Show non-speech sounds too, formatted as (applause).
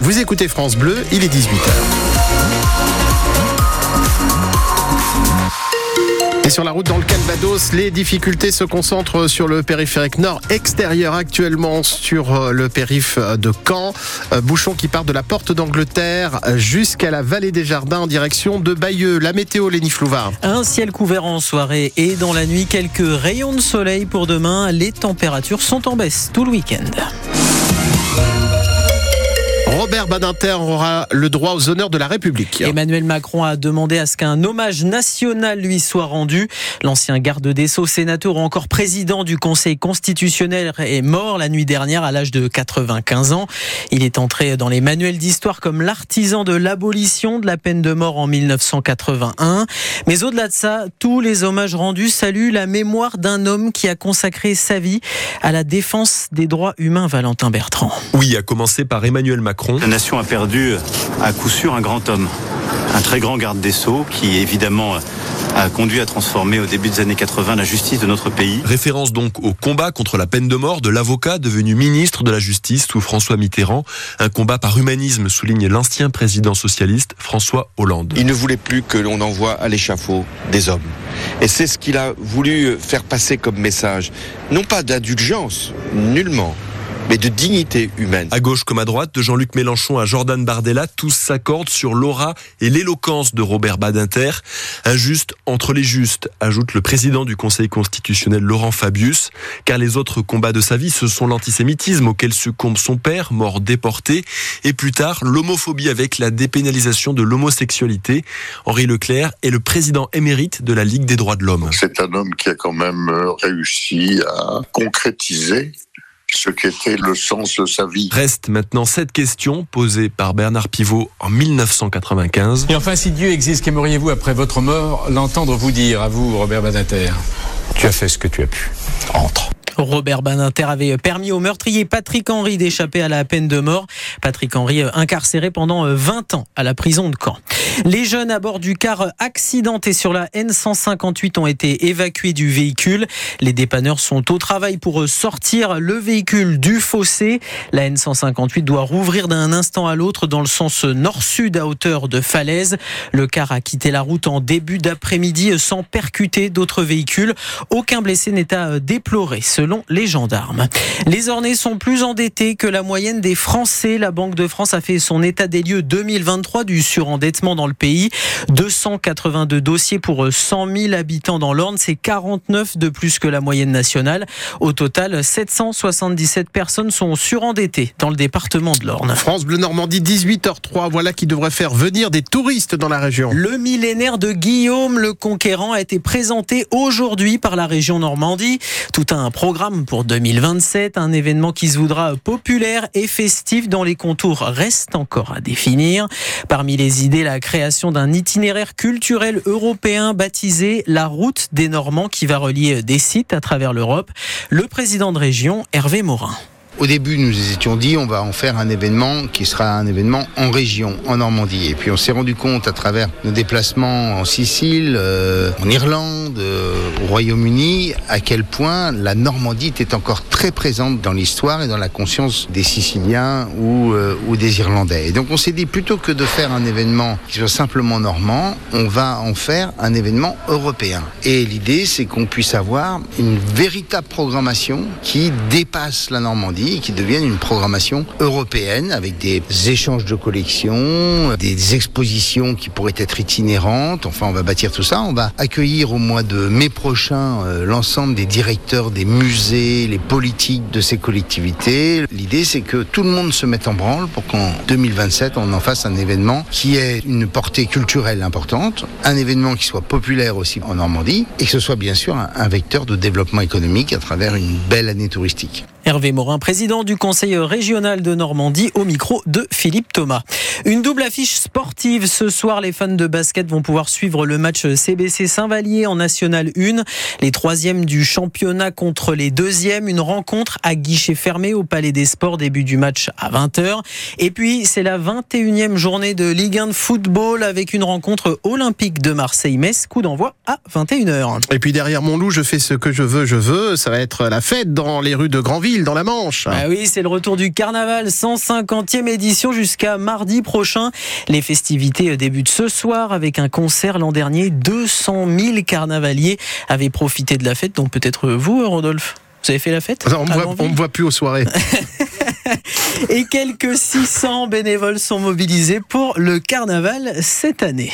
Vous écoutez France Bleu, il est 18h. Et sur la route dans le Calvados, les difficultés se concentrent sur le périphérique nord extérieur actuellement sur euh, le périph de Caen. Euh, bouchon qui part de la porte d'Angleterre jusqu'à la vallée des Jardins en direction de Bayeux. La météo, Léni Flouvard. Un ciel couvert en soirée et dans la nuit, quelques rayons de soleil pour demain. Les températures sont en baisse tout le week-end. Badinter aura le droit aux honneurs de la République. Emmanuel Macron a demandé à ce qu'un hommage national lui soit rendu. L'ancien garde des Sceaux, sénateur ou encore président du Conseil constitutionnel est mort la nuit dernière à l'âge de 95 ans. Il est entré dans les manuels d'histoire comme l'artisan de l'abolition de la peine de mort en 1981. Mais au-delà de ça, tous les hommages rendus saluent la mémoire d'un homme qui a consacré sa vie à la défense des droits humains, Valentin Bertrand. Oui, à commencer par Emmanuel Macron la nation a perdu à coup sûr un grand homme, un très grand garde des Sceaux qui évidemment a conduit à transformer au début des années 80 la justice de notre pays. Référence donc au combat contre la peine de mort de l'avocat devenu ministre de la Justice sous François Mitterrand. Un combat par humanisme, souligne l'ancien président socialiste François Hollande. Il ne voulait plus que l'on envoie à l'échafaud des hommes. Et c'est ce qu'il a voulu faire passer comme message. Non pas d'indulgence, nullement, mais de dignité humaine. À gauche comme à droite, de Jean-Luc Mélenchon à Jordan Bardella, tous s'accordent sur l'aura et l'éloquence de Robert Badinter. Injuste entre les justes, ajoute le président du Conseil constitutionnel Laurent Fabius, car les autres combats de sa vie, ce sont l'antisémitisme auquel succombe son père, mort déporté, et plus tard l'homophobie avec la dépénalisation de l'homosexualité. Henri Leclerc est le président émérite de la Ligue des droits de l'homme. C'est un homme qui a quand même euh, réussi à concrétiser ce qu'était le sens de sa vie. Reste maintenant cette question posée par Bernard Pivot en 1995. Et enfin, si Dieu existe, qu'aimeriez-vous après votre mort l'entendre vous dire, à vous, Robert Badinter? Tu as fait ce que tu as pu. Entre. Robert Baninter avait permis au meurtrier Patrick Henry d'échapper à la peine de mort. Patrick Henry euh, incarcéré pendant 20 euh, ans à la prison de Caen. Les jeunes à bord du car accidenté sur la N158 ont été évacués du véhicule. Les dépanneurs sont au travail pour sortir le véhicule du fossé. La N158 doit rouvrir d'un instant à l'autre dans le sens nord-sud à hauteur de falaise. Le car a quitté la route en début d'après-midi sans percuter d'autres véhicules. Aucun blessé n'est à déplorer les gendarmes. Les Ornais sont plus endettés que la moyenne des Français. La Banque de France a fait son état des lieux 2023 du surendettement dans le pays. 282 dossiers pour 100 000 habitants dans l'Orne, c'est 49 de plus que la moyenne nationale. Au total, 777 personnes sont surendettées dans le département de l'Orne. France Bleu Normandie, 18h03, voilà qui devrait faire venir des touristes dans la région. Le millénaire de Guillaume le Conquérant a été présenté aujourd'hui par la région Normandie. Tout un programme pour 2027, un événement qui se voudra populaire et festif dont les contours restent encore à définir. Parmi les idées, la création création d'un itinéraire culturel européen baptisé la route des Normands qui va relier des sites à travers l'Europe. Le président de région, Hervé Morin. Au début, nous nous étions dit on va en faire un événement qui sera un événement en région, en Normandie. Et puis on s'est rendu compte à travers nos déplacements en Sicile, euh, en Irlande, euh, au Royaume-Uni, à quel point la Normandie était encore très présente dans l'histoire et dans la conscience des Siciliens ou, euh, ou des Irlandais. Et donc on s'est dit plutôt que de faire un événement qui soit simplement normand, on va en faire un événement européen. Et l'idée, c'est qu'on puisse avoir une véritable programmation qui dépasse la Normandie qui devienne une programmation européenne avec des échanges de collections, des expositions qui pourraient être itinérantes. Enfin, on va bâtir tout ça. On va accueillir au mois de mai prochain euh, l'ensemble des directeurs des musées, les politiques de ces collectivités. L'idée, c'est que tout le monde se mette en branle pour qu'en 2027, on en fasse un événement qui ait une portée culturelle importante, un événement qui soit populaire aussi en Normandie et que ce soit bien sûr un vecteur de développement économique à travers une belle année touristique. Hervé Morin, président du Conseil régional de Normandie, au micro de Philippe Thomas. Une double affiche sportive. Ce soir, les fans de basket vont pouvoir suivre le match CBC Saint-Vallier en National 1. Les troisièmes du championnat contre les deuxièmes. Une rencontre à guichet fermé au Palais des Sports. Début du match à 20h. Et puis, c'est la 21e journée de Ligue 1 de football avec une rencontre olympique de Marseille-Metz. Coup d'envoi à 21h. Et puis derrière mon loup, je fais ce que je veux, je veux. Ça va être la fête dans les rues de Grandville Dans la Manche. Ah oui, c'est le retour du carnaval, 150e édition jusqu'à mardi prochain. Les festivités débutent ce soir avec un concert l'an dernier. 200 000 carnavaliers avaient profité de la fête, donc peut-être vous, Rodolphe vous avez fait la fête? On ne me voit plus aux soirées. (laughs) Et quelques 600 bénévoles sont mobilisés pour le carnaval cette année.